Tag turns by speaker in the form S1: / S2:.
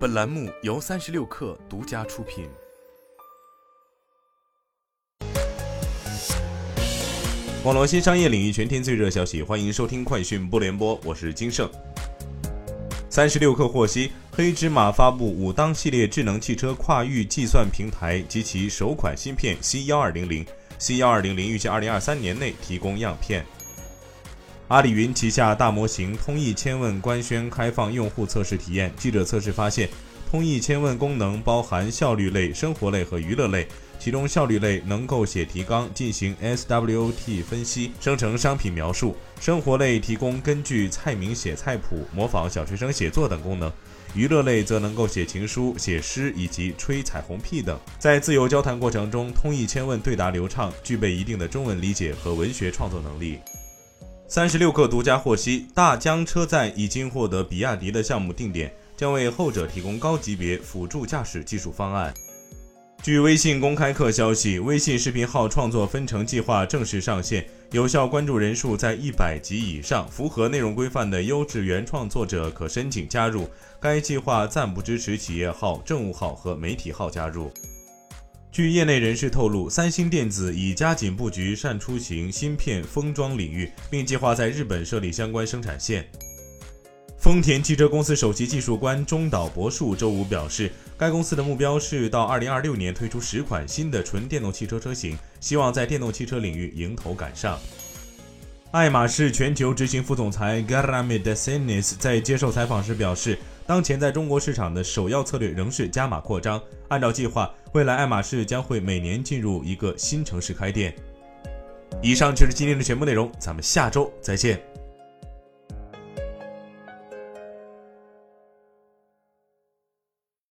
S1: 本栏目由三十六氪独家出品。网络新商业领域全天最热消息，欢迎收听快讯不联播，我是金盛。三十六氪获悉，黑芝麻发布武当系列智能汽车跨域计算平台及其首款芯片 C 幺二零零，C 幺二零零预计二零二三年内提供样片。阿里云旗下大模型通义千问官宣开放用户测试体验。记者测试发现，通义千问功能包含效率类、生活类和娱乐类。其中效率类能够写提纲进行 SWOT 分析，生成商品描述；生活类提供根据菜名写菜谱、模仿小学生写作等功能；娱乐类则能够写情书、写诗以及吹彩虹屁等。在自由交谈过程中，通义千问对答流畅，具备一定的中文理解和文学创作能力。三十六氪独家获悉，大疆车载已经获得比亚迪的项目定点，将为后者提供高级别辅助驾驶技术方案。据微信公开课消息，微信视频号创作分成计划正式上线，有效关注人数在一百级以上、符合内容规范的优质原创作者可申请加入。该计划暂不支持企业号、政务号和媒体号加入。据业内人士透露，三星电子已加紧布局善出行芯片封装领域，并计划在日本设立相关生产线。丰田汽车公司首席技术官中岛博树周五表示，该公司的目标是到2026年推出十款新的纯电动汽车车型，希望在电动汽车领域迎头赶上。爱马仕全球执行副总裁 g a r a m i d e s i n i s 在接受采访时表示，当前在中国市场的首要策略仍是加码扩张。按照计划，未来爱马仕将会每年进入一个新城市开店。以上就是今天的全部内容，咱们下周再见。